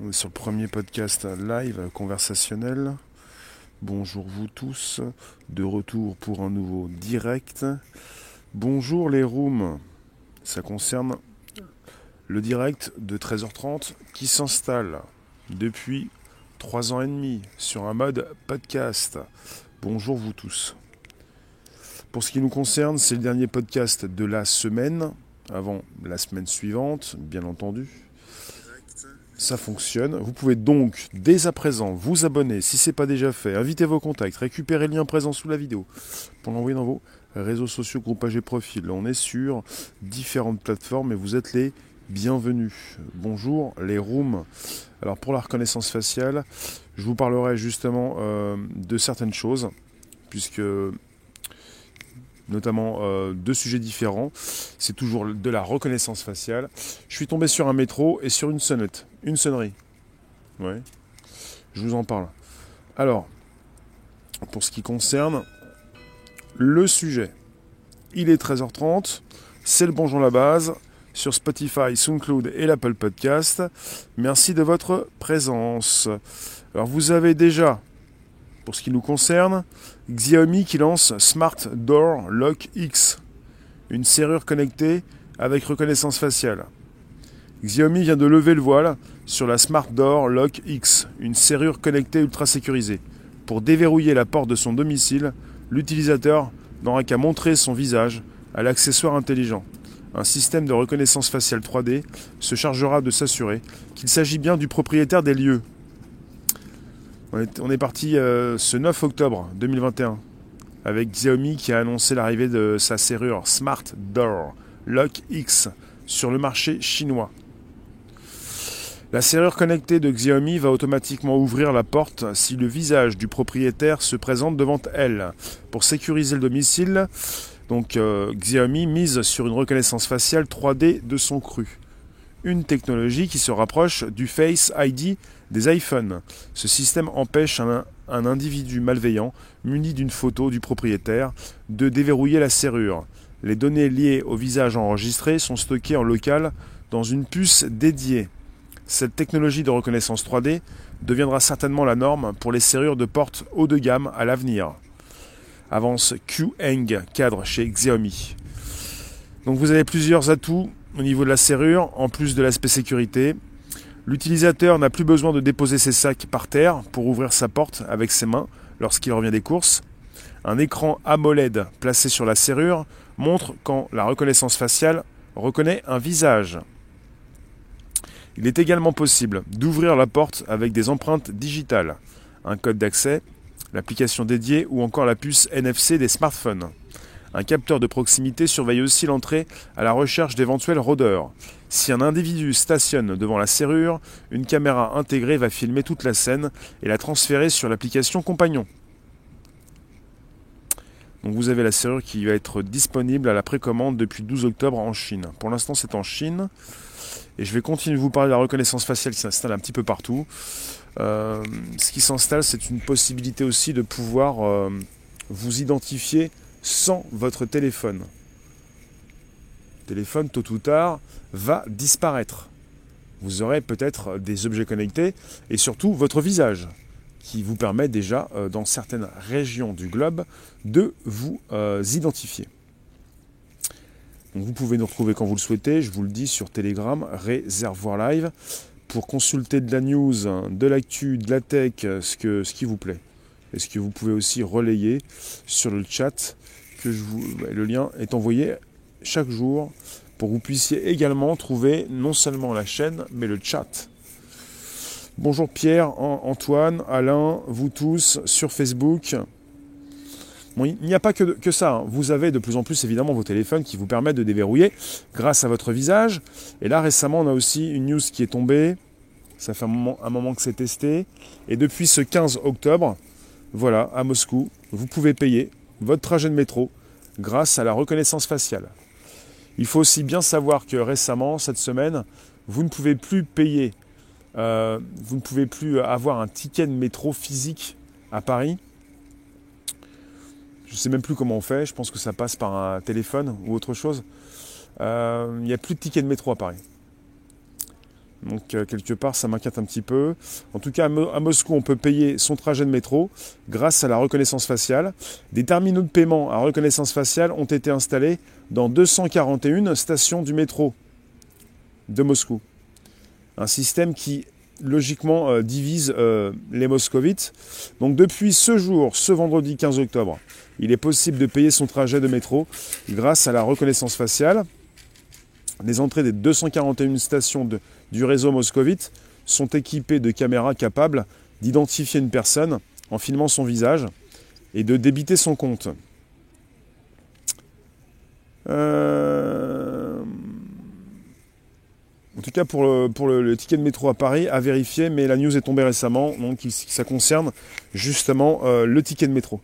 On est sur le premier podcast live conversationnel. Bonjour vous tous, de retour pour un nouveau direct. Bonjour les rooms. Ça concerne le direct de 13h30 qui s'installe depuis 3 ans et demi sur un mode podcast. Bonjour vous tous. Pour ce qui nous concerne, c'est le dernier podcast de la semaine, avant la semaine suivante, bien entendu. Ça fonctionne. Vous pouvez donc dès à présent vous abonner si ce n'est pas déjà fait, inviter vos contacts, récupérer le lien présent sous la vidéo pour l'envoyer dans vos réseaux sociaux, groupages et profils. On est sur différentes plateformes et vous êtes les bienvenus. Bonjour les rooms. Alors pour la reconnaissance faciale, je vous parlerai justement euh, de certaines choses, puisque notamment euh, deux sujets différents. C'est toujours de la reconnaissance faciale. Je suis tombé sur un métro et sur une sonnette, une sonnerie. Ouais. Je vous en parle. Alors, pour ce qui concerne le sujet, il est 13h30, c'est le Bonjour la base sur Spotify, SoundCloud et l'Apple Podcast. Merci de votre présence. Alors vous avez déjà, pour ce qui nous concerne, Xiaomi qui lance Smart Door Lock X, une serrure connectée avec reconnaissance faciale. Xiaomi vient de lever le voile sur la Smart Door Lock X, une serrure connectée ultra sécurisée. Pour déverrouiller la porte de son domicile, l'utilisateur n'aura qu'à montrer son visage à l'accessoire intelligent. Un système de reconnaissance faciale 3D se chargera de s'assurer qu'il s'agit bien du propriétaire des lieux. On est, parti euh, ce 9 octobre 2021 avec Xiaomi qui a annoncé l'arrivée de sa serrure Smart Door Lock X sur le marché chinois. La serrure connectée de Xiaomi va automatiquement ouvrir la porte si le visage du propriétaire se présente devant elle. Pour sécuriser le domicile, donc euh, Xiaomi mise sur une reconnaissance faciale 3D de son cru. Une technologie qui se rapproche du Face ID des iPhones. Ce système empêche un, individu malveillant, muni d'une photo du propriétaire, de déverrouiller la serrure. Les données liées au visage enregistré sont stockées en local dans une puce dédiée. Cette technologie de reconnaissance 3D deviendra certainement la norme pour les serrures de porte haut de gamme à l'avenir avance Q-Hang cadre chez Xiaomi. Donc vous avez plusieurs atouts au niveau de la serrure, en plus de l'aspect sécurité. L'utilisateur n'a plus besoin de déposer ses sacs par terre pour ouvrir sa porte avec ses mains lorsqu'il revient des courses. Un écran AMOLED placé sur la serrure montre quand la reconnaissance faciale reconnaît un visage. Il est également possible d'ouvrir la porte avec des empreintes digitales, un code d'accès l'application dédiée ou encore la puce NFC des smartphones. Un capteur de proximité surveille aussi l'entrée à la recherche d'éventuels rôdeurs. Si un individu stationne devant la serrure, une caméra intégrée va filmer toute la scène et la transférer sur l'application compagnon. Donc vous avez la serrure qui va être disponible à la précommande depuis 12 octobre en Chine. Pour l'instant c'est en Chine. Et je vais continuer de vous parler de la reconnaissance faciale qui s'installe un petit peu partout. Euh, ce qui s'installe, c'est une possibilité aussi de pouvoir euh, vous identifier sans votre téléphone. Le téléphone, tôt ou tard, va disparaître. Vous aurez peut-être des objets connectés et surtout votre visage qui vous permet déjà, euh, dans certaines régions du globe, de vous identifier. vous pouvez nous retrouver quand vous le souhaitez, je vous le dis sur Telegram, Réservoir Live pour consulter de la news, de l'actu, de la tech, ce, que, ce qui vous plaît. Et ce que vous pouvez aussi relayer sur le chat, que le lien est envoyé chaque jour pour que vous puissiez également trouver non seulement la chaîne, mais le chat. Bonjour Pierre, Antoine, Alain, vous tous sur Facebook. Bon, il n'y a pas que, ça. Hein. Vous avez de plus en plus évidemment vos téléphones qui vous permettent de déverrouiller grâce à votre visage. Et là récemment on a aussi une news qui est tombée. Ça fait un moment que c'est testé. Et depuis ce 15 octobre, voilà, à Moscou, vous pouvez payer votre trajet de métro grâce à la reconnaissance faciale. Il faut aussi bien savoir que récemment, cette semaine, vous ne pouvez plus payer, euh, vous ne pouvez plus avoir un ticket de métro physique à Paris je ne sais même plus comment on fait. Je pense que ça passe par un téléphone ou autre chose. Euh, il n'y a plus de tickets de métro à Paris. Donc euh, quelque part, ça m'inquiète un petit peu. En tout cas, à, Moscou, on peut payer son trajet de métro grâce à la reconnaissance faciale. Des terminaux de paiement à reconnaissance faciale ont été installés dans 241 stations du métro de Moscou. Un système qui logiquement euh, divise euh, les moscovites. Donc depuis ce jour, ce vendredi 15 octobre, il est possible de payer son trajet de métro grâce à la reconnaissance faciale. Les entrées des 241 stations du réseau moscovite sont équipées de caméras capables d'identifier une personne en filmant son visage et de débiter son compte. Euh, en tout cas, pour, le, ticket de métro à Paris, à vérifier, mais la news est tombée récemment, donc ça concerne justement euh, le ticket de métro.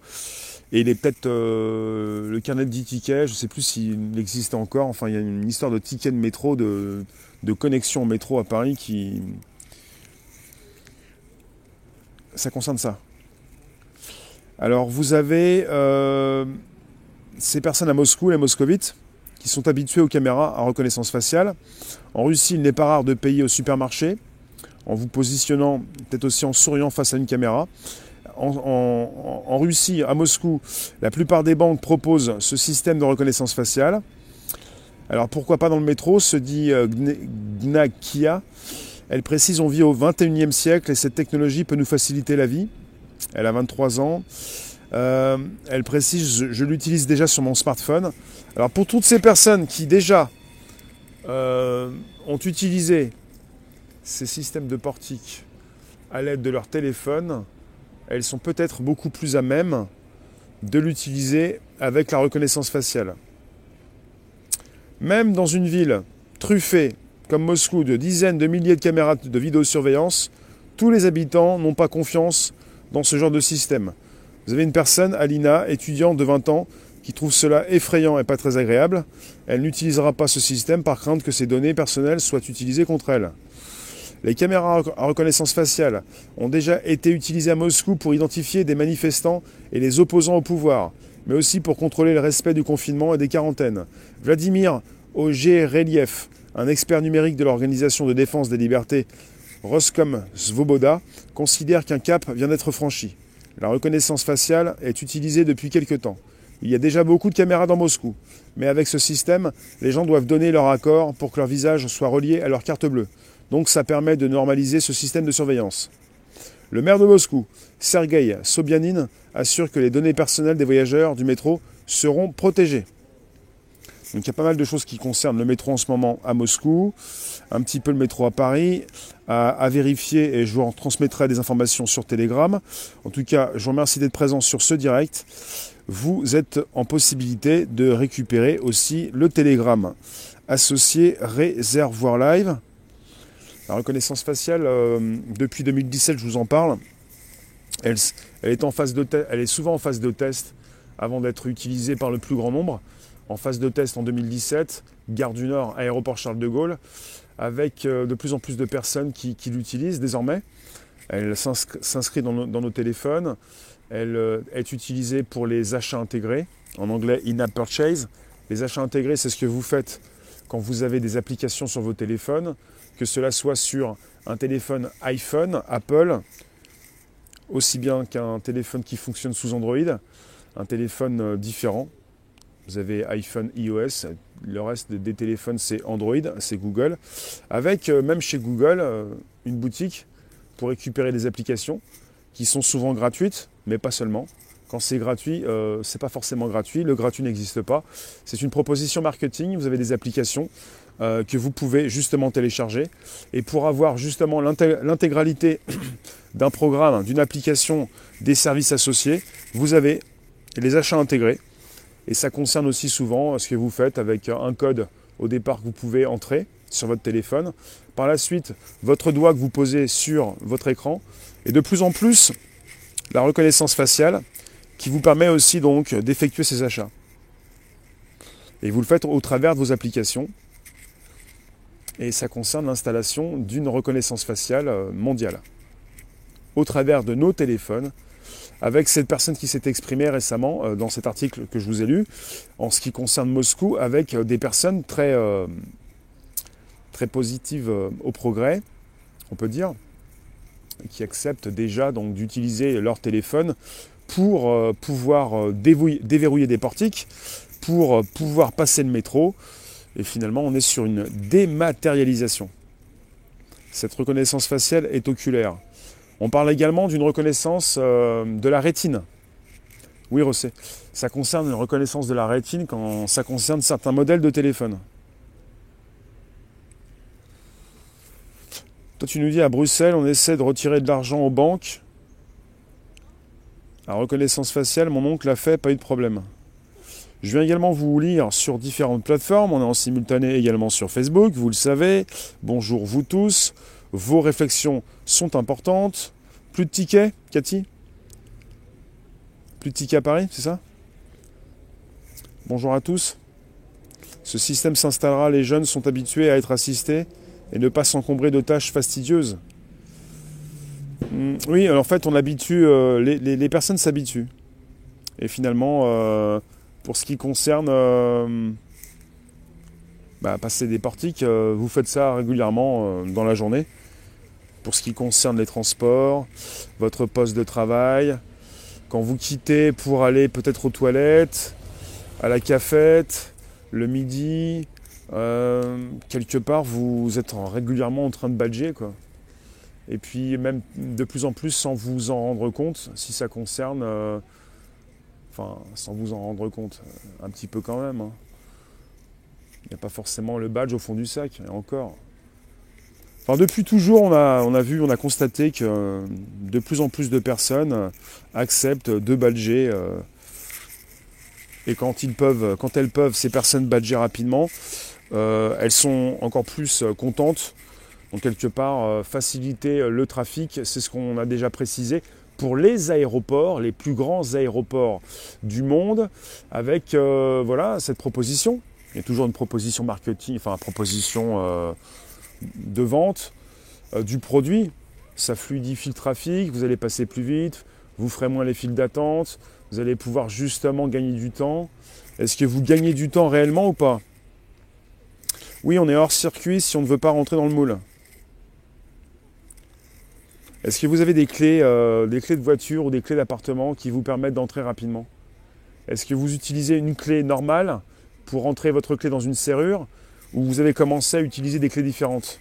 Et il est peut-être euh, le carnet de tickets, je ne sais plus s'il existe encore. Enfin, il y a une histoire de ticket de métro, de, connexion au métro à Paris qui. Ça concerne ça. Alors, vous avez euh, ces personnes à Moscou, les moscovites, qui sont habitués aux caméras à reconnaissance faciale. En Russie, il n'est pas rare de payer au supermarché en vous positionnant, peut-être aussi en souriant face à une caméra en, Russie, à Moscou, la plupart des banques proposent ce système de reconnaissance faciale. Alors pourquoi pas dans le métro, se dit euh, Gnakia. Elle précise on vit au 21e siècle et cette technologie peut nous faciliter la vie. Elle a 23 ans. Euh, elle précise je, l'utilise déjà sur mon smartphone. Alors pour toutes ces personnes qui déjà euh, ont utilisé ces systèmes de portique à l'aide de leur téléphone, elles sont peut-être beaucoup plus à même de l'utiliser avec la reconnaissance faciale. Même dans une ville truffée comme Moscou de dizaines de milliers de caméras de vidéosurveillance, tous les habitants n'ont pas confiance dans ce genre de système. Vous avez une personne, Alina, étudiante de 20 ans, qui trouve cela effrayant et pas très agréable. Elle n'utilisera pas ce système par crainte que ses données personnelles soient utilisées contre elle. Les caméras à reconnaissance faciale ont déjà été utilisées à Moscou pour identifier des manifestants et les opposants au pouvoir, mais aussi pour contrôler le respect du confinement et des quarantaines. Vladimir Relief, un expert numérique de l'Organisation de défense des libertés Roscom Svoboda, considère qu'un cap vient d'être franchi. La reconnaissance faciale est utilisée depuis quelque temps. Il y a déjà beaucoup de caméras dans Moscou, mais avec ce système, les gens doivent donner leur accord pour que leur visage soit relié à leur carte bleue. Donc ça permet de normaliser ce système de surveillance. Le maire de Moscou, Sergei Sobyanin, assure que les données personnelles des voyageurs du métro seront protégées. Donc il y a pas mal de choses qui concernent le métro en ce moment à Moscou, un petit peu le métro à Paris, à, vérifier et je vous en transmettrai des informations sur Telegram. En tout cas, je vous remercie d'être présent sur ce direct. Vous êtes en possibilité de récupérer aussi le Telegram associé Réservoir Live. La reconnaissance faciale, euh, depuis 2017, je vous en parle, elle, est souvent en phase de test avant d'être utilisée par le plus grand nombre. En phase de test en 2017, Gare du Nord, aéroport Charles de Gaulle, avec euh, de plus en plus de personnes qui, l'utilisent désormais. Elle s'inscrit dans, nos téléphones. Elle euh, est utilisée pour les achats intégrés, en anglais in-app purchase. Les achats intégrés, c'est ce que vous faites quand vous avez des applications sur vos téléphones que cela soit sur un téléphone iPhone, Apple, aussi bien qu'un téléphone qui fonctionne sous Android, un téléphone euh, différent. Vous avez iPhone iOS, le reste des téléphones c'est Android, c'est Google, avec euh, même chez Google euh, une boutique pour récupérer des applications qui sont souvent gratuites, mais pas seulement. Quand c'est gratuit, ce c'est pas forcément gratuit. Le gratuit n'existe pas. C'est une proposition marketing. Vous avez des applications euh, que vous pouvez justement télécharger. Et pour avoir justement l'intégralité d'un programme, d'une application, des services associés, vous avez les achats intégrés. Et ça concerne aussi souvent ce que vous faites avec un code au départ que vous pouvez entrer sur votre téléphone. Par la suite, votre doigt que vous posez sur votre écran. Et de plus en plus, la reconnaissance faciale qui vous permet aussi donc d'effectuer ces achats. Et vous le faites au travers de vos applications et ça concerne l'installation d'une reconnaissance faciale euh, mondiale au travers de nos téléphones avec cette personne qui s'est exprimée récemment euh, dans cet article que je vous ai lu en ce qui concerne Moscou avec euh, des personnes très, très positives au progrès, on peut dire, qui acceptent déjà d'utiliser leur téléphone pour pouvoir déverrouiller des portiques, pour pouvoir passer le métro. Et finalement, on est sur une dématérialisation. Cette reconnaissance faciale est oculaire. On parle également d'une reconnaissance euh, de la rétine. Oui, Rossé. Ça concerne une reconnaissance de la rétine quand ça concerne certains modèles de téléphone. Toi, tu nous dis à Bruxelles, on essaie de retirer de l'argent aux banques. La reconnaissance faciale, mon oncle l'a fait, pas eu de problème. Je viens également vous lire sur différentes plateformes. On est en simultané également sur Facebook, vous le savez. Bonjour vous tous. Vos réflexions sont importantes. Plus de tickets, Cathy? Plus de tickets à Paris, c'est ça? Bonjour à tous. Ce système s'installera, les jeunes sont habitués à être assistés et ne pas s'encombrer de tâches fastidieuses. Hmm, oui, en fait, on habitue, euh, les, personnes s'habituent. Et finalement, euh, pour ce qui concerne euh, bah, passer des portiques, vous faites ça régulièrement dans la journée. Pour ce qui concerne les transports, votre poste de travail, quand vous quittez pour aller peut-être aux toilettes, à la cafette, le midi, quelque part vous êtes régulièrement en train de badger quoi. Et puis même de plus en plus sans vous en rendre compte, si ça concerne Enfin, sans vous en rendre compte, euh, un petit peu quand même. Hein. Il n'y a pas forcément le badge au fond du sac, et encore. Enfin, depuis toujours, on a, on a vu, on a constaté que euh, de plus en plus de personnes euh, acceptent de badger. et quand, ils peuvent, quand elles peuvent, ces personnes badger rapidement, elles sont encore plus contentes. Donc quelque part, faciliter le trafic, c'est ce qu'on a déjà précisé pour les aéroports, les plus grands aéroports du monde, avec euh, voilà, cette proposition. Il y a toujours une proposition marketing, enfin une proposition euh, de vente euh, du produit. Ça fluidifie le trafic, vous allez passer plus vite, vous ferez moins les files d'attente, vous allez pouvoir justement gagner du temps. Est-ce que vous gagnez du temps réellement ou pas? Oui, on est hors circuit si on ne veut pas rentrer dans le moule. Est-ce que vous avez des clés, euh, des clés de voiture ou des clés d'appartement qui vous permettent d'entrer rapidement? Est-ce que vous utilisez une clé normale pour entrer votre clé dans une serrure ou vous avez commencé à utiliser des clés différentes?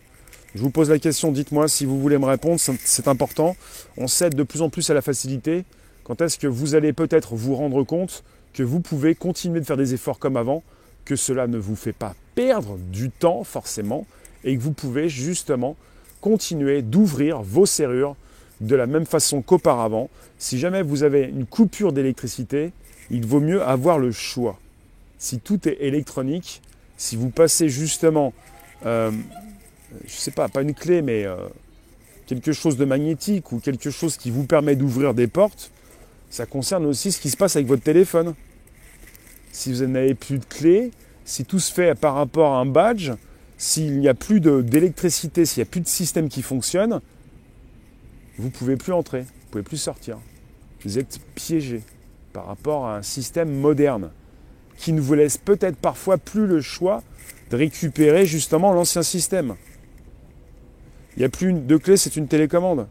Je vous pose la question, dites-moi si vous voulez me répondre, c'est important. On cède de plus en plus à la facilité. Quand est-ce que vous allez peut-être vous rendre compte que vous pouvez continuer de faire des efforts comme avant, que cela ne vous fait pas perdre du temps forcément, et que vous pouvez justement continuer d'ouvrir vos serrures de la même façon qu'auparavant. Si jamais vous avez une coupure d'électricité, il vaut mieux avoir le choix. Si tout est électronique, si vous passez justement, euh, je ne sais pas, pas une clé, mais euh, quelque chose de magnétique ou quelque chose qui vous permet d'ouvrir des portes, ça concerne aussi ce qui se passe avec votre téléphone. Si vous n'avez plus de clé, si tout se fait par rapport à un badge, s'il n'y a plus d'électricité, s'il n'y a plus de système qui fonctionne, vous ne pouvez plus entrer, vous ne pouvez plus sortir. Vous êtes piégé par rapport à un système moderne qui ne vous laisse peut-être parfois plus le choix de récupérer justement l'ancien système. Il n'y a plus de clé, c'est une télécommande.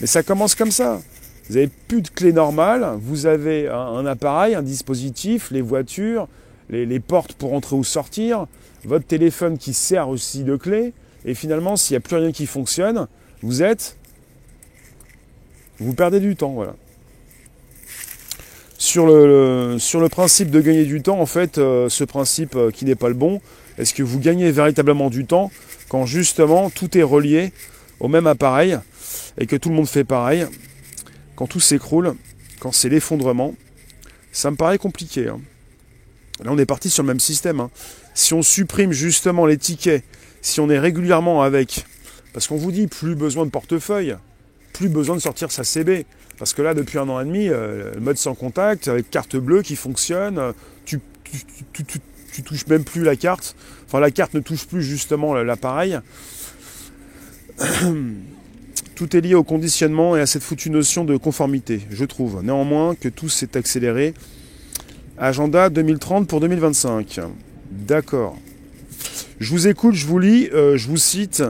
Mais ça commence comme ça. Vous n'avez plus de clé normale, vous avez un, appareil, un dispositif, les voitures, les portes pour entrer ou sortir, votre téléphone qui sert aussi de clé, et finalement, s'il n'y a plus rien qui fonctionne, vous êtes. Vous perdez du temps, voilà. Sur le, sur le principe de gagner du temps, en fait, euh, ce principe euh, qui n'est pas le bon, est-ce que vous gagnez véritablement du temps quand justement tout est relié au même appareil et que tout le monde fait pareil? Quand tout s'écroule, quand c'est l'effondrement, ça me paraît compliqué. Hein. Là, on est parti sur le même système. Hein si on supprime justement les tickets, si on est régulièrement avec, parce qu'on vous dit plus besoin de portefeuille, plus besoin de sortir sa CB. Parce que là, depuis un an et demi, euh, le mode sans contact, avec carte bleue qui fonctionne, euh, tu, tu, touches même plus la carte. Enfin, la carte ne touche plus justement l'appareil. Tout est lié au conditionnement et à cette foutue notion de conformité, je trouve. Néanmoins, que tout s'est accéléré. Agenda 2030 pour 2025. D'accord. Je vous écoute, je vous lis, euh, je vous cite.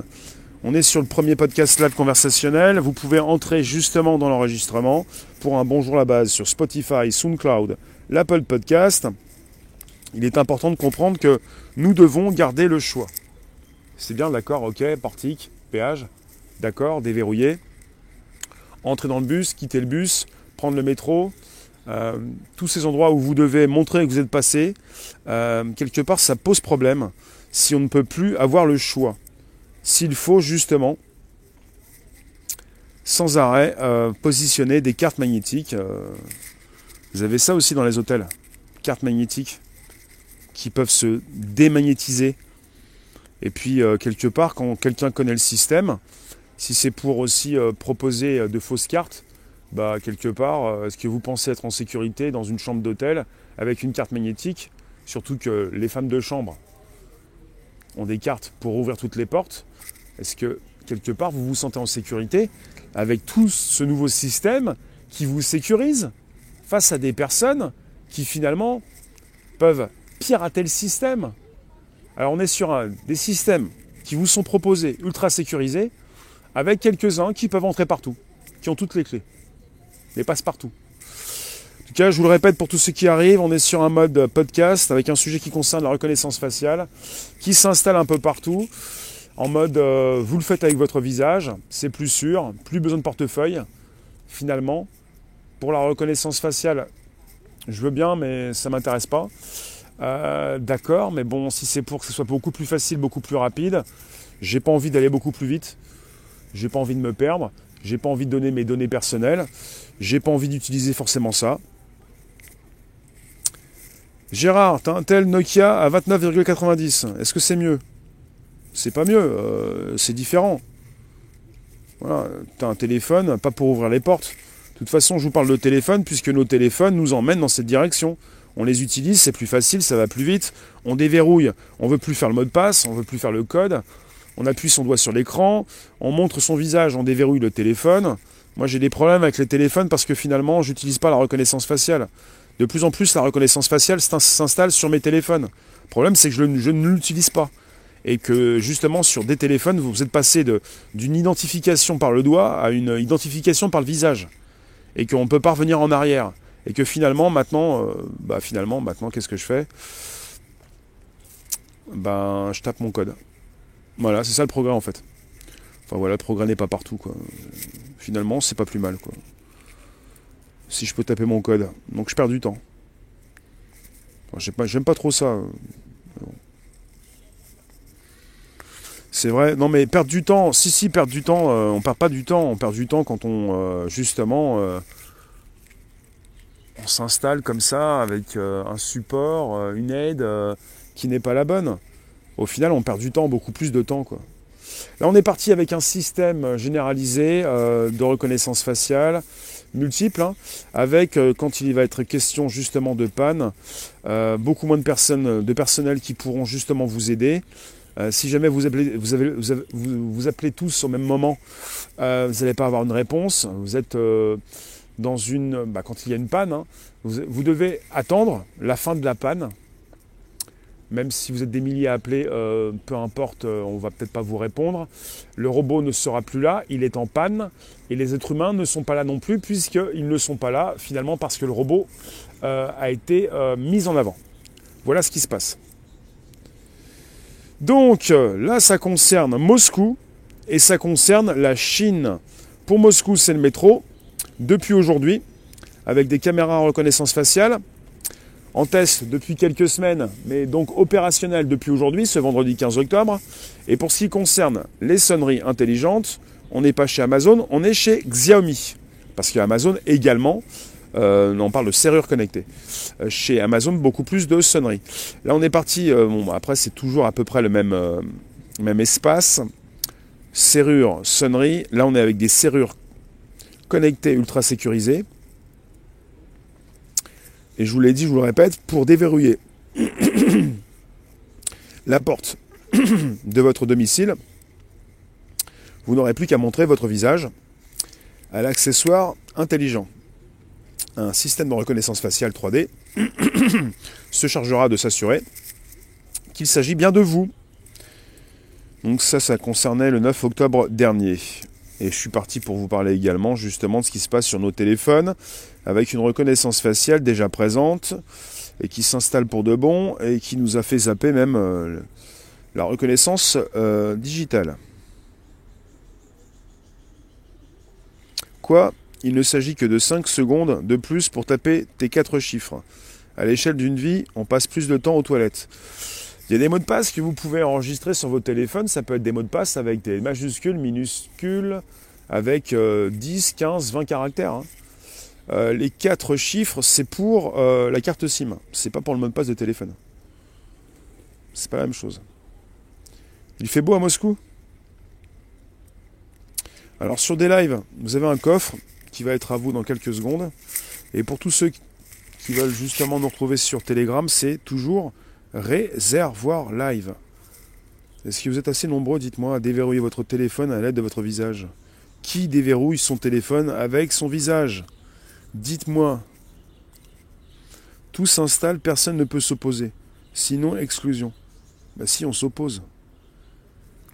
On est sur le premier podcast live conversationnel. Vous pouvez entrer justement dans l'enregistrement pour un bonjour la base sur Spotify, SoundCloud, l'Apple Podcast. Il est important de comprendre que nous devons garder le choix. C'est bien, d'accord, ok, portique, péage, d'accord, déverrouillé. Entrer dans le bus, quitter le bus, prendre le métro, euh, tous ces endroits où vous devez montrer que vous êtes passé, euh, quelque part ça pose problème si on ne peut plus avoir le choix. S'il faut justement sans arrêt euh, positionner des cartes magnétiques. vous avez ça aussi dans les hôtels, cartes magnétiques qui peuvent se démagnétiser. Et puis quelque part, quand quelqu'un connaît le système, si c'est pour aussi proposer de fausses cartes, bah, quelque part, euh, est-ce que vous pensez être en sécurité dans une chambre d'hôtel avec une carte magnétique? Surtout que les femmes de chambre ont des cartes pour ouvrir toutes les portes. Est-ce que quelque part vous vous sentez en sécurité avec tout ce nouveau système qui vous sécurise face à des personnes qui finalement peuvent pirater le système? Alors on est sur des systèmes qui vous sont proposés ultra sécurisés avec quelques-uns qui peuvent entrer partout, qui ont toutes les clés mais passe-partout. En tout cas, je vous le répète pour tous ceux qui arrivent, on est sur un mode podcast avec un sujet qui concerne la reconnaissance faciale, qui s'installe un peu partout, en mode euh, vous le faites avec votre visage, c'est plus sûr, plus besoin de portefeuille, finalement. Pour la reconnaissance faciale, je veux bien, mais ça ne m'intéresse pas. Euh, d'accord, mais bon, si c'est pour que ce soit beaucoup plus facile, beaucoup plus rapide, j'ai pas envie d'aller beaucoup plus vite, j'ai pas envie de me perdre, j'ai pas envie de donner mes données personnelles. J'ai pas envie d'utiliser forcément ça. Gérard, t'as un tel Nokia à 29,90. Est-ce que c'est mieux? C'est pas mieux, euh, c'est différent. Voilà, t'as un téléphone, pas pour ouvrir les portes. De toute façon, je vous parle de téléphone puisque nos téléphones nous emmènent dans cette direction. On les utilise, c'est plus facile, ça va plus vite. On déverrouille, on veut plus faire le mot de passe, on veut plus faire le code. On appuie son doigt sur l'écran, on montre son visage, on déverrouille le téléphone. Moi, j'ai des problèmes avec les téléphones parce que finalement, j'utilise pas la reconnaissance faciale. De plus en plus, la reconnaissance faciale s'installe sur mes téléphones. Le problème, c'est que je, ne l'utilise pas. Et que justement, sur des téléphones, vous êtes passé d'une identification par le doigt à une identification par le visage. Et qu'on ne peut pas revenir en arrière. Et que finalement, maintenant, euh, bah finalement, maintenant, qu'est-ce que je fais? Ben, je tape mon code. Voilà, c'est ça le progrès en fait. Enfin voilà, le progrès n'est pas partout quoi finalement, c'est pas plus mal, quoi. Si je peux taper mon code. Donc je perds du temps. j'aime, pas, pas trop ça. C'est vrai. Non, mais perdre du temps. Si, si, perdre du temps. Euh, on perd pas du temps. On perd du temps quand on, euh, justement, euh, on s'installe comme ça avec un support, une aide qui n'est pas la bonne. Au final, on perd du temps, beaucoup plus de temps, quoi. Là, on est parti avec un système généralisé euh, de reconnaissance faciale multiple, hein, avec, euh, quand il va être question justement de panne, euh, beaucoup moins de personnes, de personnel qui pourront justement vous aider. si jamais vous appelez, vous, avez, vous, appelez tous au même moment, vous n'allez pas avoir une réponse. Vous êtes dans une, bah, quand il y a une panne, hein, vous devez attendre la fin de la panne même si vous êtes des milliers à appeler, euh, peu importe, euh, on ne va peut-être pas vous répondre. Le robot ne sera plus là, il est en panne, et les êtres humains ne sont pas là non plus, puisqu'ils ne sont pas là finalement parce que le robot euh, a été mis en avant. Voilà ce qui se passe. Donc là, ça concerne Moscou et ça concerne la Chine. Pour Moscou, c'est le métro. Depuis aujourd'hui, avec des caméras en reconnaissance faciale, en test depuis quelques semaines, mais donc opérationnel depuis aujourd'hui, ce vendredi 15 octobre. Et pour ce qui concerne les sonneries intelligentes, on n'est pas chez Amazon, on est chez Xiaomi. Parce qu'Amazon également, euh, on parle de serrure connectée. Euh, chez Amazon, beaucoup plus de sonneries. Là, on est parti, euh, bon, après, c'est toujours à peu près le même, même espace. Serrure, sonnerie. Là, on est avec des serrures connectées ultra sécurisées. Et je vous l'ai dit, je vous le répète, pour déverrouiller la porte de votre domicile, vous n'aurez plus qu'à montrer votre visage à l'accessoire intelligent. Un système de reconnaissance faciale 3D se chargera de s'assurer qu'il s'agit bien de vous. Donc ça, ça concernait le 9 octobre dernier. Et je suis parti pour vous parler également justement de ce qui se passe sur nos téléphones, avec une reconnaissance faciale déjà présente, et qui s'installe pour de bon, et qui nous a fait zapper même euh, la reconnaissance euh, digitale. Quoi? Il ne s'agit que de 5 secondes de plus pour taper tes 4 chiffres. À l'échelle d'une vie, on passe plus de temps aux toilettes. Il y a des mots de passe que vous pouvez enregistrer sur votre téléphone. Ça peut être des mots de passe avec des majuscules, minuscules, avec 10, 15, 20 caractères. Hein. Euh, les 4 chiffres, c'est pour euh, la carte SIM. C'est pas pour le mot de passe de téléphone. C'est pas la même chose. Il fait beau à Moscou? Alors sur des lives, vous avez un coffre qui va être à vous dans quelques secondes. Et pour tous ceux qui veulent justement nous retrouver sur Telegram, c'est toujours réservoir live. Est-ce que vous êtes assez nombreux, dites-moi, à déverrouiller votre téléphone à l'aide de votre visage? Qui déverrouille son téléphone avec son visage? Dites-moi. Tout s'installe, personne ne peut s'opposer. Sinon, exclusion. Bah si, on s'oppose.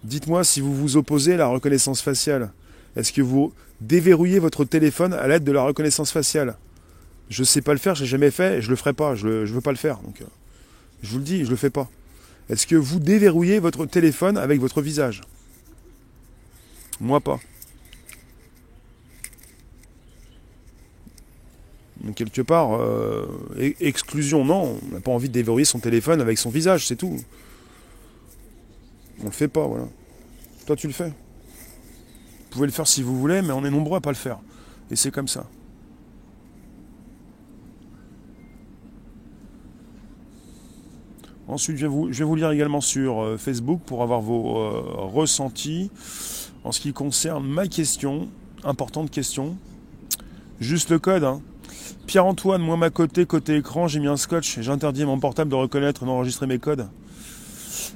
Dites-moi si vous vous opposez à la reconnaissance faciale. Est-ce que vous déverrouillez votre téléphone à l'aide de la reconnaissance faciale? Je ne sais pas le faire, je n'ai jamais fait et je ne le ferai pas. Je ne veux pas le faire. Euh, je vous le dis, je ne le fais pas. Est-ce que vous déverrouillez votre téléphone avec votre visage? Moi pas. Donc, quelque part, euh, exclusion, non. On n'a pas envie de déverrouiller son téléphone avec son visage, c'est tout. On le fait pas, voilà. Toi, tu le fais? Vous pouvez le faire si vous voulez, mais on est nombreux à pas le faire. Et c'est comme ça. Ensuite, je vais, vous, lire également sur euh, Facebook pour avoir vos euh, ressentis en ce qui concerne ma question, importante question. Juste le code. Hein. Pierre-Antoine, moi, ma côté, côté écran, j'ai mis un scotch. J'ai interdit à mon portable de reconnaître et d'enregistrer mes codes.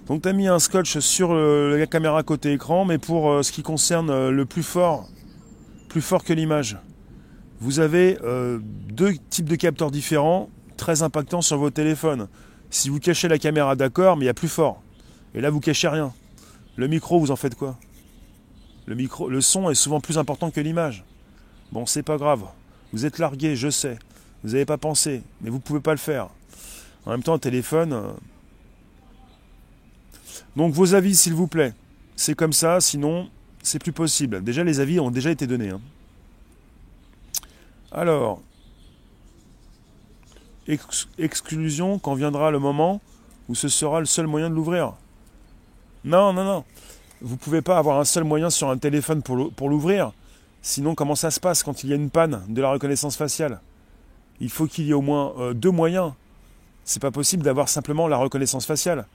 Donc tu as mis un scotch sur la caméra côté écran, mais pour euh, ce qui concerne le plus fort, plus fort que l'image, vous avez deux types de capteurs différents, très impactants sur vos téléphones. Si vous cachez la caméra, d'accord, mais il y a plus fort. Et là, vous cachez rien. Le micro, vous en faites quoi? Le, micro, le son est souvent plus important que l'image. Bon, c'est pas grave. Vous êtes largué, je sais. Vous n'avez pas pensé, mais vous ne pouvez pas le faire. En même temps, téléphone, donc vos avis, s'il vous plaît. C'est comme ça, sinon, c'est plus possible. Déjà, les avis ont déjà été donnés. Hein. Alors, exclusion quand viendra le moment où ce sera le seul moyen de l'ouvrir. Non, non, non. Vous ne pouvez pas avoir un seul moyen sur un téléphone pour l'ouvrir. Sinon, comment ça se passe quand il y a une panne de la reconnaissance faciale? Il faut qu'il y ait au moins euh, deux moyens. C'est pas possible d'avoir simplement la reconnaissance faciale.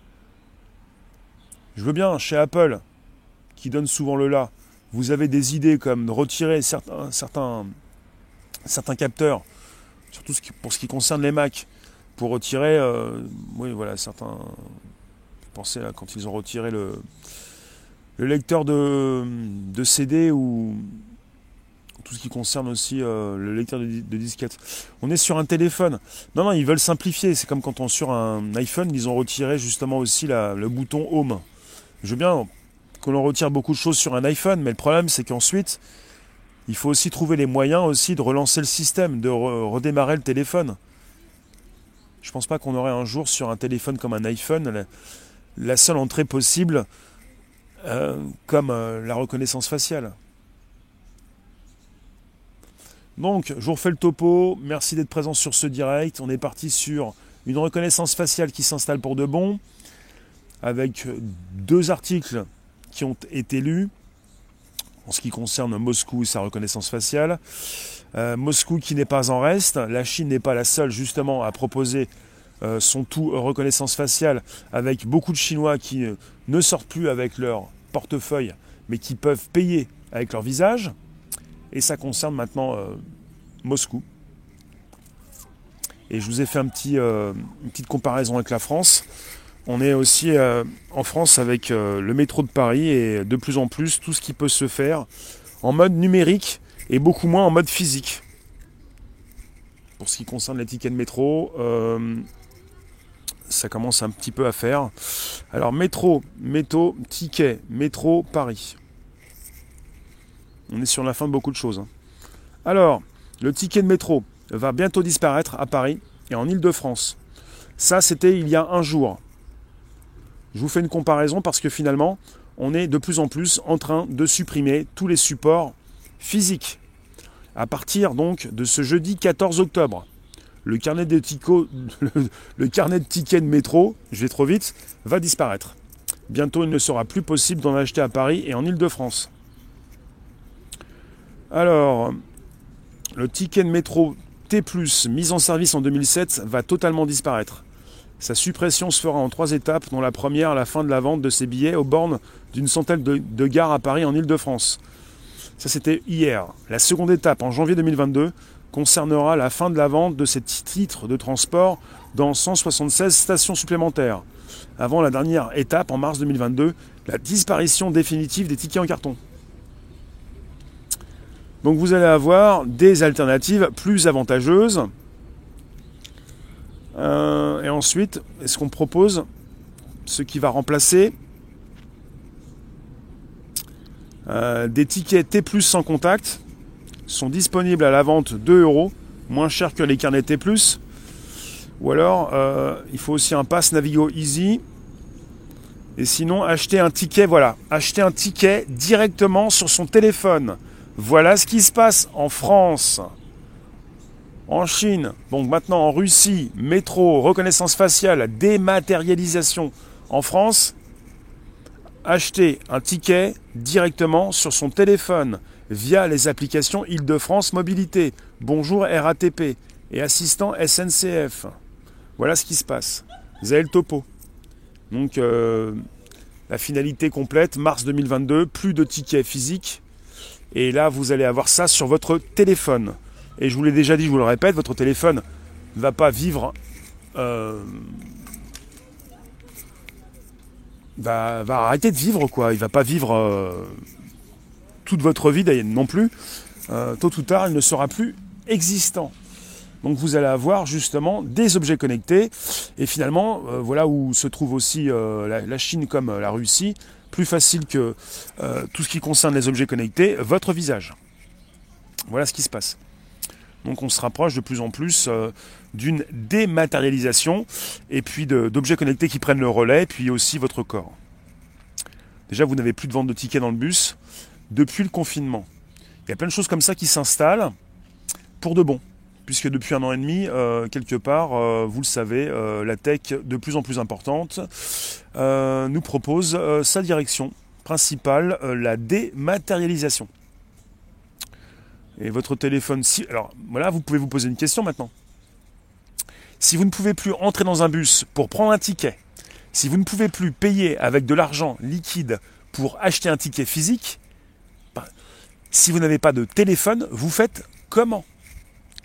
Je veux bien, chez Apple, qui donne souvent le là, vous avez des idées comme de retirer certains, capteurs, surtout pour ce qui concerne les Mac, pour retirer, euh, oui voilà, certains, pensez là, quand ils ont retiré le, le lecteur de, de CD ou tout ce qui concerne aussi euh, le lecteur de, de, disquette. On est sur un téléphone. Non, non, ils veulent simplifier. C'est comme quand on est sur un iPhone, ils ont retiré justement aussi la, le bouton Home. Je veux bien que l'on retire beaucoup de choses sur un iPhone, mais le problème c'est qu'ensuite, il faut aussi trouver les moyens aussi de relancer le système, de redémarrer le téléphone. Je ne pense pas qu'on aurait un jour sur un téléphone comme un iPhone la, seule entrée possible euh, comme euh, la reconnaissance faciale. Donc, je vous refais le topo. Merci d'être présent sur ce direct. On est parti sur une reconnaissance faciale qui s'installe pour de bon avec deux articles qui ont été lus en ce qui concerne Moscou et sa reconnaissance faciale. Euh, Moscou qui n'est pas en reste, la Chine n'est pas la seule justement à proposer euh, son tout reconnaissance faciale avec beaucoup de Chinois qui ne sortent plus avec leur portefeuille mais qui peuvent payer avec leur visage. Et ça concerne maintenant euh, Moscou. Et je vous ai fait une petite comparaison avec la France. On est aussi euh, en France avec euh, le métro de Paris et de plus en plus tout ce qui peut se faire en mode numérique et beaucoup moins en mode physique. Pour ce qui concerne les tickets de métro, euh, ça commence un petit peu à faire. Alors métro, métro, ticket, métro, Paris. On est sur la fin de beaucoup de choses. Hein. Alors, le ticket de métro va bientôt disparaître à Paris et en Ile-de-France. Ça, c'était il y a un jour. Je vous fais une comparaison parce que finalement, on est de plus en plus en train de supprimer tous les supports physiques. À partir donc de ce jeudi 14 octobre, le carnet de, le carnet de tickets métro, je vais trop vite, va disparaître. Bientôt, il ne sera plus possible d'en acheter à Paris et en Ile-de-France. Alors, le ticket de métro T, mis en service en 2007, va totalement disparaître. Sa suppression se fera en trois étapes, dont la première la fin de la vente de ces billets aux bornes d'une centaine de, gares à Paris en Ile-de-France. Ça c'était hier. La seconde étape, en janvier 2022, concernera la fin de la vente de ces titres de transport dans 176 stations supplémentaires. Avant la dernière étape, en mars 2022, la disparition définitive des tickets en carton. Donc vous allez avoir des alternatives plus avantageuses euh, et ensuite, est-ce qu'on propose ce qui va remplacer euh, des tickets T sans contact sont disponibles à la vente 2 euros, moins cher que les carnets T Ou alors, euh, il faut aussi un pass Navigo Easy. Et sinon, acheter un ticket, voilà, acheter un ticket directement sur son téléphone. Voilà ce qui se passe en France en Chine, donc maintenant en Russie, métro, reconnaissance faciale, dématérialisation. En France, acheter un ticket directement sur son téléphone via les applications Île-de-France Mobilité, Bonjour RATP et assistant SNCF. Voilà ce qui se passe. Vous topo. Donc euh, la finalité complète, mars 2022, plus de tickets physiques. Et là, vous allez avoir ça sur votre téléphone. Et je vous l'ai déjà dit, je vous le répète, votre téléphone ne va pas vivre. Euh, va, arrêter de vivre, quoi. Il va pas vivre euh, toute votre vie non plus. Euh, tôt ou tard, il ne sera plus existant. Donc vous allez avoir justement des objets connectés. Et finalement, voilà où se trouve aussi la, Chine comme la Russie. Plus facile que tout ce qui concerne les objets connectés, votre visage. Voilà ce qui se passe. Donc on se rapproche de plus en plus euh, d'une dématérialisation et puis d'objets connectés qui prennent le relais, puis aussi votre corps. Déjà, vous n'avez plus de vente de tickets dans le bus depuis le confinement. Il y a plein de choses comme ça qui s'installent pour de bon. Puisque depuis un an et demi, euh, quelque part, euh, vous le savez, la tech de plus en plus importante nous propose sa direction principale, la dématérialisation. Et votre téléphone, si. Alors voilà, vous pouvez vous poser une question maintenant. Si vous ne pouvez plus entrer dans un bus pour prendre un ticket, si vous ne pouvez plus payer avec de l'argent liquide pour acheter un ticket physique, ben, si vous n'avez pas de téléphone, vous faites comment?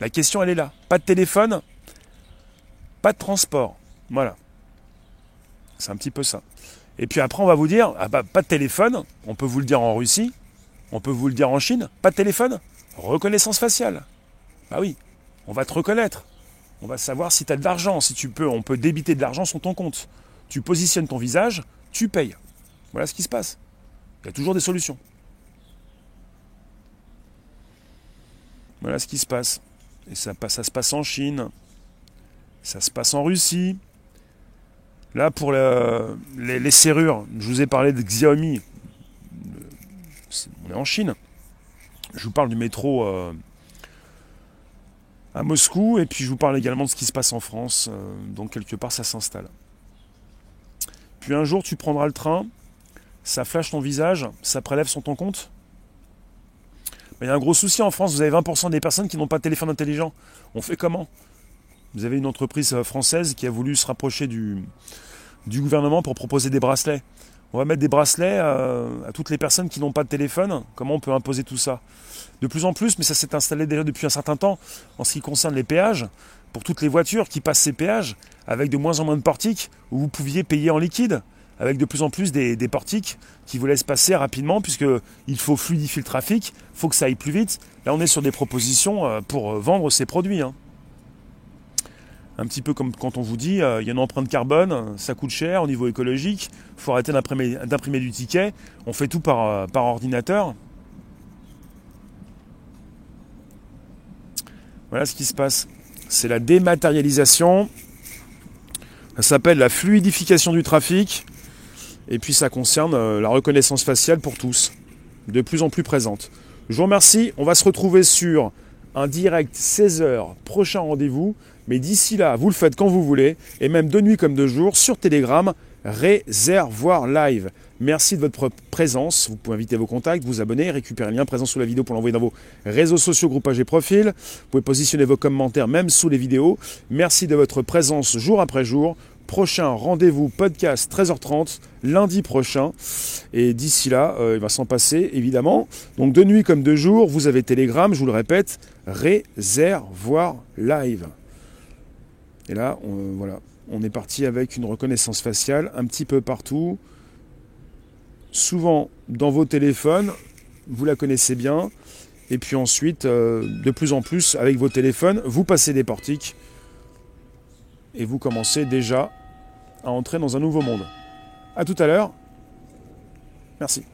La question, elle est là. Pas de téléphone, pas de transport. Voilà. C'est un petit peu ça. Et puis après, on va vous dire, ah bah, pas de téléphone, on peut vous le dire en Russie, on peut vous le dire en Chine, pas de téléphone, Reconnaissance faciale. Bah oui, on va te reconnaître. On va savoir si tu as de l'argent, si tu peux, on peut débiter de l'argent sur ton compte. Tu positionnes ton visage, tu payes. Voilà ce qui se passe. Il y a toujours des solutions. Voilà ce qui se passe. Et ça, ça se passe en Chine, ça se passe en Russie. Là, pour les, serrures, je vous ai parlé de Xiaomi. On est en Chine. Je vous parle du métro euh, à Moscou et puis je vous parle également de ce qui se passe en France. Euh, donc quelque part ça s'installe. Puis un jour tu prendras le train, ça flash ton visage, ça prélève sur ton compte. Il y a un gros souci en France, vous avez 20% des personnes qui n'ont pas de téléphone intelligent. On fait comment? Vous avez une entreprise euh, française qui a voulu se rapprocher du gouvernement pour proposer des bracelets. On va mettre des bracelets à, toutes les personnes qui n'ont pas de téléphone. Comment on peut imposer tout ça? De plus en plus, mais ça s'est installé déjà depuis un certain temps en ce qui concerne les péages, pour toutes les voitures qui passent ces péages, avec de moins en moins de portiques où vous pouviez payer en liquide, avec de plus en plus des, portiques qui vous laissent passer rapidement, puisqu'il faut fluidifier le trafic, il faut que ça aille plus vite. Là, on est sur des propositions euh, pour vendre ces produits. Hein. Un petit peu comme quand on vous dit, euh, il y a une empreinte carbone, ça coûte cher au niveau écologique, il faut arrêter d'imprimer du ticket, on fait tout par, euh, par ordinateur. Voilà ce qui se passe. C'est la dématérialisation. Ça s'appelle la fluidification du trafic. Et puis ça concerne euh, la reconnaissance faciale pour tous, de plus en plus présente. Je vous remercie. On va se retrouver sur un direct 16h, prochain rendez-vous. Mais d'ici là, vous le faites quand vous voulez, et même de nuit comme de jour, sur Telegram, Réservoir Live. Merci de votre présence. Vous pouvez inviter vos contacts, vous abonner, récupérer le lien présent sous la vidéo pour l'envoyer dans vos réseaux sociaux, groupages et profils. Vous pouvez positionner vos commentaires même sous les vidéos. Merci de votre présence jour après jour. Prochain rendez-vous podcast 13h30 lundi prochain. Et d'ici là, euh, il va s'en passer évidemment. Donc de nuit comme de jour, vous avez Telegram, je vous le répète, réservoir live. Et là, on, voilà, on est parti avec une reconnaissance faciale un petit peu partout souvent dans vos téléphones, vous la connaissez bien, et puis ensuite, euh, de plus en plus, avec vos téléphones, vous passez des portiques, et vous commencez déjà à entrer dans un nouveau monde. A tout à l'heure. Merci.